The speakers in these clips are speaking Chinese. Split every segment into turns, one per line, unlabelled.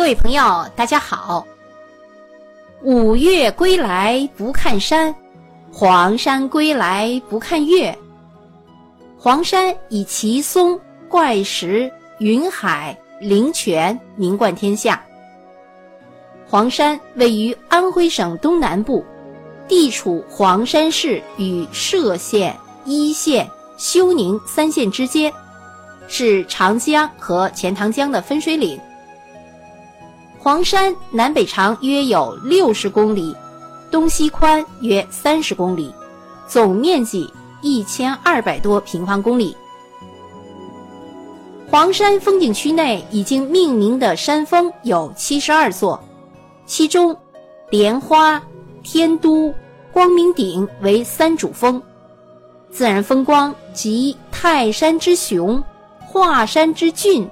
各位朋友，大家好。五岳归来不看山，黄山归来不看岳。黄山以奇松、怪石、云海、灵泉名冠天下。黄山位于安徽省东南部，地处黄山市与歙县、黟县、休宁三县之间，是长江和钱塘江的分水岭。黄山南北长约有六十公里，东西宽约三十公里，总面积一千二百多平方公里。黄山风景区内已经命名的山峰有七十二座，其中莲花、天都、光明顶为三主峰。自然风光集泰山之雄、华山之峻、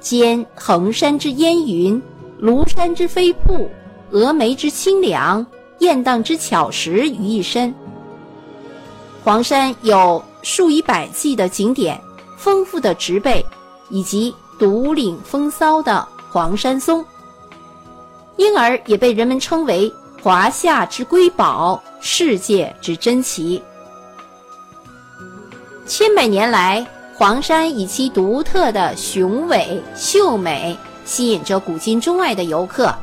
兼衡山之烟云。庐山之飞瀑，峨眉之清凉，雁荡之巧石于一身。黄山有数以百计的景点，丰富的植被，以及独领风骚的黄山松，因而也被人们称为华夏之瑰宝，世界之珍奇。千百年来，黄山以其独特的雄伟秀美。吸引着古今中外的游客。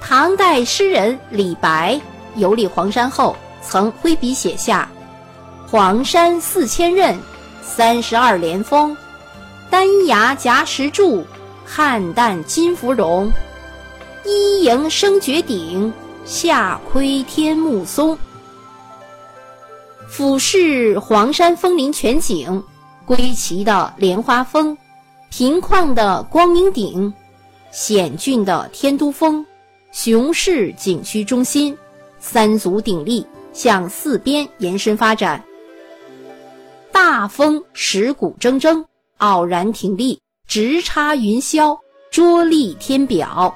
唐代诗人李白游历黄山后，曾挥笔写下：“黄山四千仞，三十二连峰，丹崖夹石柱，汉淡金芙蓉。一迎生绝顶，下窥天目松。”俯视黄山峰林全景，归齐的莲花峰。平旷的光明顶，险峻的天都峰，雄势景区中心，三足鼎立向四边延伸发展。大峰石骨铮铮，傲然挺立，直插云霄，卓立天表；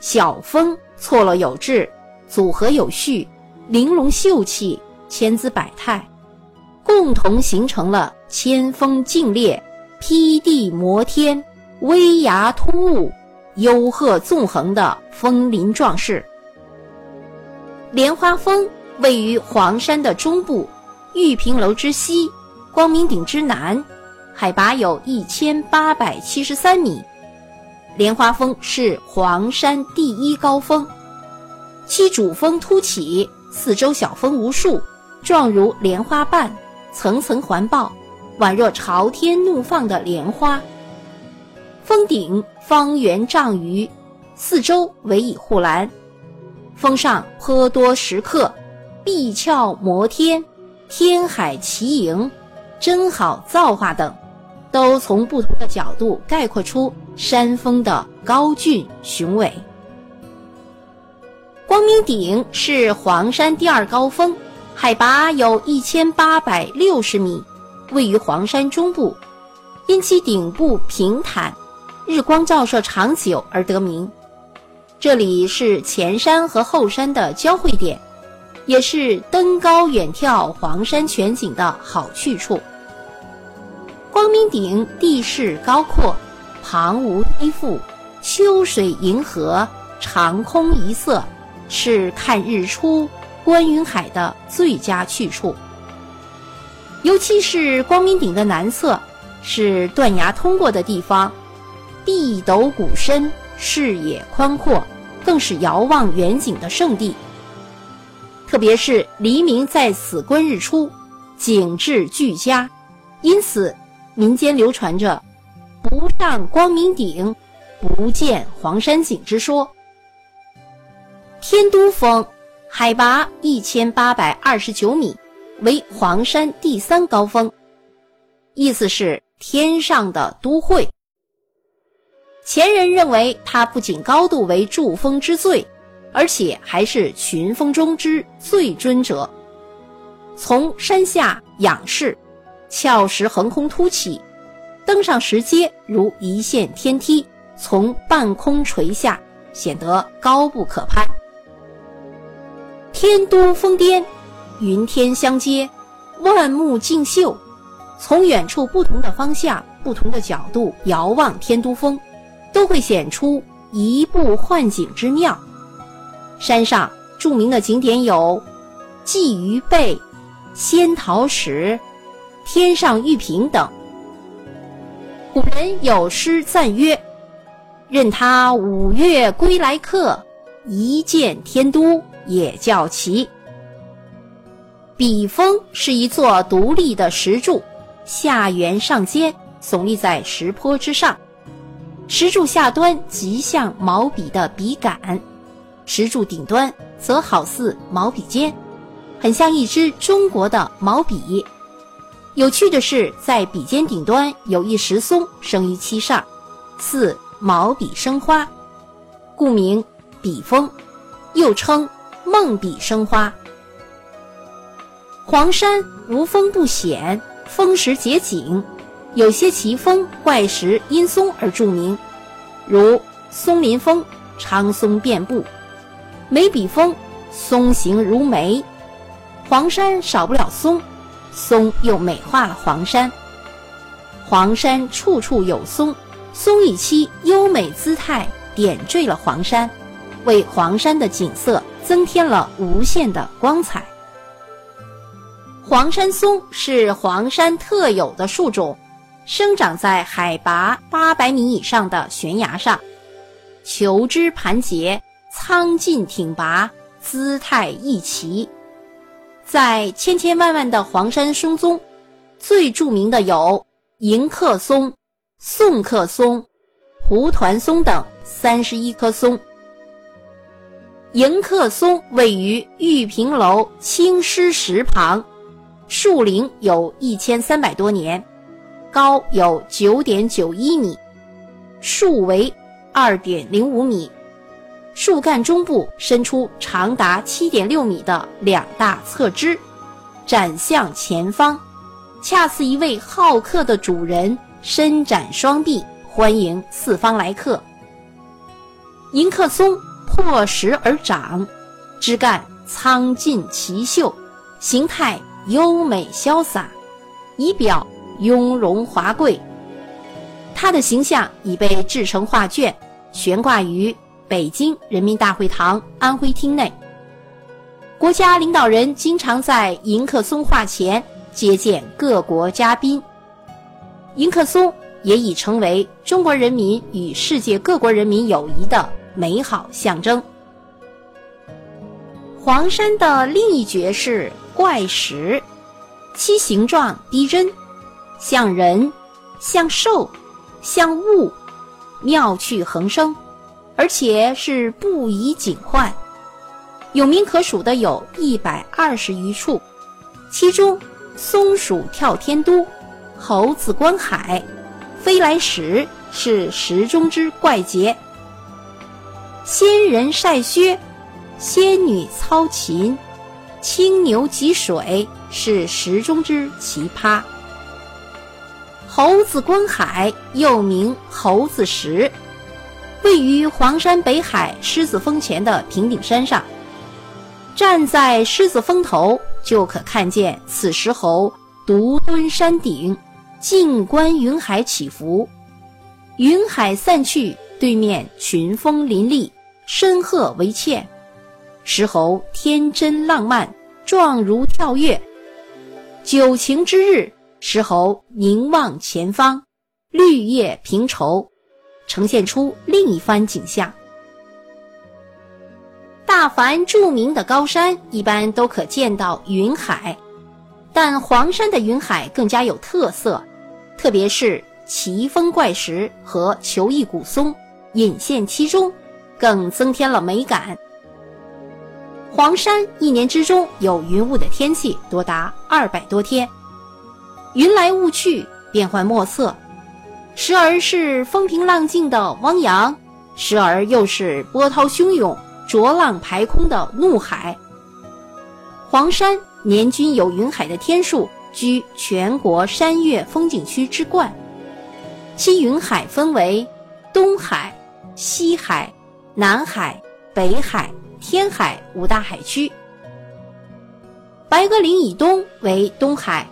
小峰错落有致，组合有序，玲珑秀气，千姿百态，共同形成了千峰竞列。劈地摩天，威崖突兀，幽壑纵横的峰林壮士。莲花峰位于黄山的中部，玉屏楼之西，光明顶之南，海拔有一千八百七十三米。莲花峰是黄山第一高峰，其主峰突起，四周小峰无数，状如莲花瓣，层层环抱。宛若朝天怒放的莲花。峰顶方圆丈余，四周围以护栏。峰上颇多石刻，碧峭摩天、天海奇影、真好造化等，都从不同的角度概括出山峰的高峻雄伟。光明顶是黄山第二高峰，海拔有一千八百六十米。位于黄山中部，因其顶部平坦，日光照射长久而得名。这里是前山和后山的交汇点，也是登高远眺黄山全景的好去处。光明顶地势高阔，旁无依附，秋水银河，长空一色，是看日出、观云海的最佳去处。尤其是光明顶的南侧，是断崖通过的地方，地陡谷深，视野宽阔，更是遥望远景的胜地。特别是黎明在此观日出，景致俱佳，因此民间流传着“不上光明顶，不见黄山景”之说。天都峰，海拔一千八百二十九米。为黄山第三高峰，意思是天上的都会。前人认为它不仅高度为诸峰之最，而且还是群峰中之最尊者。从山下仰视，峭石横空突起，登上石阶如一线天梯，从半空垂下，显得高不可攀。天都峰巅。云天相接，万木竞秀。从远处不同的方向、不同的角度遥望天都峰，都会显出移步换景之妙。山上著名的景点有鲫鱼背、仙桃石、天上玉屏等。古人有诗赞曰：“任他五岳归来客，一见天都也叫奇。”笔峰是一座独立的石柱，下圆上尖，耸立在石坡之上。石柱下端极像毛笔的笔杆，石柱顶端则好似毛笔尖，很像一支中国的毛笔。有趣的是，在笔尖顶端有一石松生于其上，似毛笔生花，故名笔峰，又称梦笔生花。黄山无峰不显，峰石结景，有些奇峰怪石因松而著名，如松林峰，长松遍布；眉笔峰，松形如眉。黄山少不了松。松又美化了黄山，黄山处处有松，松以其优美姿态点缀了黄山，为黄山的景色增添了无限的光彩。黄山松是黄山特有的树种，生长在海拔八百米以上的悬崖上，球枝盘结，苍劲挺拔，姿态异奇。在千千万万的黄山松中，最著名的有迎客松、送客松、蒲团松等三十一棵松。迎客松位于玉屏楼青狮石旁，树龄有一千三百多年，高有九点九一米，树围二点零五米。树干中部伸出长达七点六米的两大侧枝，展向前方，恰似一位好客的主人伸展双臂欢迎四方来客。迎客松破石而长，枝干苍劲奇秀，形态优美潇洒，仪表雍容华贵。他的形象已被制成画卷，悬挂于。北京人民大会堂安徽厅内，国家领导人经常在迎客松画前接见各国嘉宾。迎客松也已成为中国人民与世界各国人民友谊的美好象征。黄山的另一绝是怪石，其形状逼真，像人，像兽，像物，妙趣横生。而且是不宜景患，有名可数的有一百二十余处，其中松鼠跳天都、猴子观海、飞来石是石中之怪杰，仙人晒靴、仙女操琴、青牛汲水是石中之奇葩。猴子观海又名猴子石。位于黄山北海狮子峰前的平顶山上，站在狮子峰头，就可看见此石猴独蹲山顶，静观云海起伏。云海散去，对面群峰林立，深壑为堑。石猴天真浪漫，状如跳跃。九晴之日，石猴凝望前方，绿叶平畴。呈现出另一番景象。大凡著名的高山，一般都可见到云海，但黄山的云海更加有特色，特别是奇峰怪石和球异古松隐现其中，更增添了美感。黄山一年之中有云雾的天气多达二百多天，云来雾去，变幻莫测。时而是风平浪静的汪洋，时而又是波涛汹涌、浊浪排空的怒海。黄山年均有云海的天数居全国山岳风景区之冠，其云海分为东海、西海、南海、北海、天海五大海区。白鸽岭以东为东海，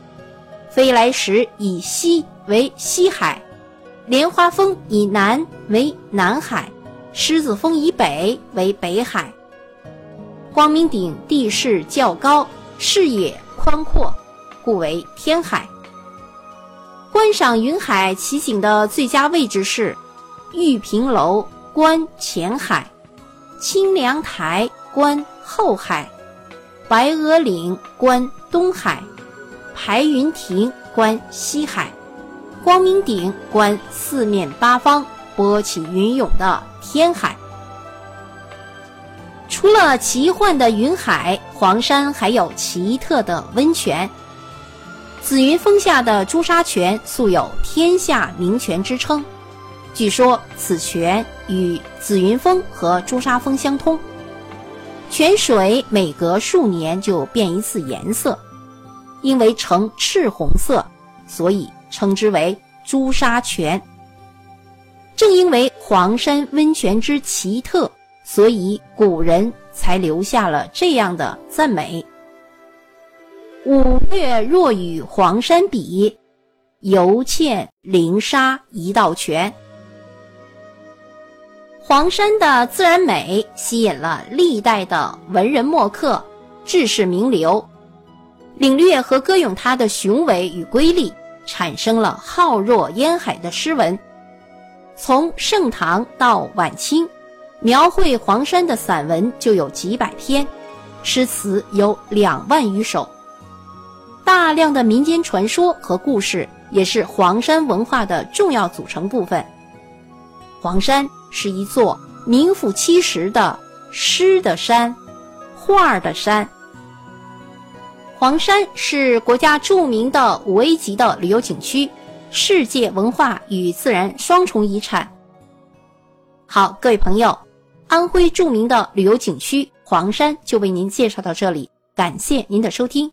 飞来石以西为西海。莲花峰以南为南海，狮子峰以北为北海。光明顶地势较高，视野宽阔，故为天海。观赏云海奇景的最佳位置是：玉屏楼观前海，清凉台观后海，白鹅岭观东海，排云亭观西海。光明顶观四面八方波起云涌的天海。除了奇幻的云海，黄山还有奇特的温泉。紫云峰下的朱砂泉素有“天下名泉”之称，据说此泉与紫云峰和朱砂峰相通，泉水每隔数年就变一次颜色，因为呈赤红色，所以。称之为朱砂泉。正因为黄山温泉之奇特，所以古人才留下了这样的赞美：“五岳若与黄山比，犹欠灵沙一道泉。”黄山的自然美吸引了历代的文人墨客、志士名流，领略和歌咏它的雄伟与瑰丽。产生了浩若烟海的诗文，从盛唐到晚清，描绘黄山的散文就有几百篇，诗词有两万余首。大量的民间传说和故事也是黄山文化的重要组成部分。黄山是一座名副其实的诗的山，画的山。黄山是国家著名的五 A 级的旅游景区，世界文化与自然双重遗产。好，各位朋友，安徽著名的旅游景区黄山就为您介绍到这里，感谢您的收听。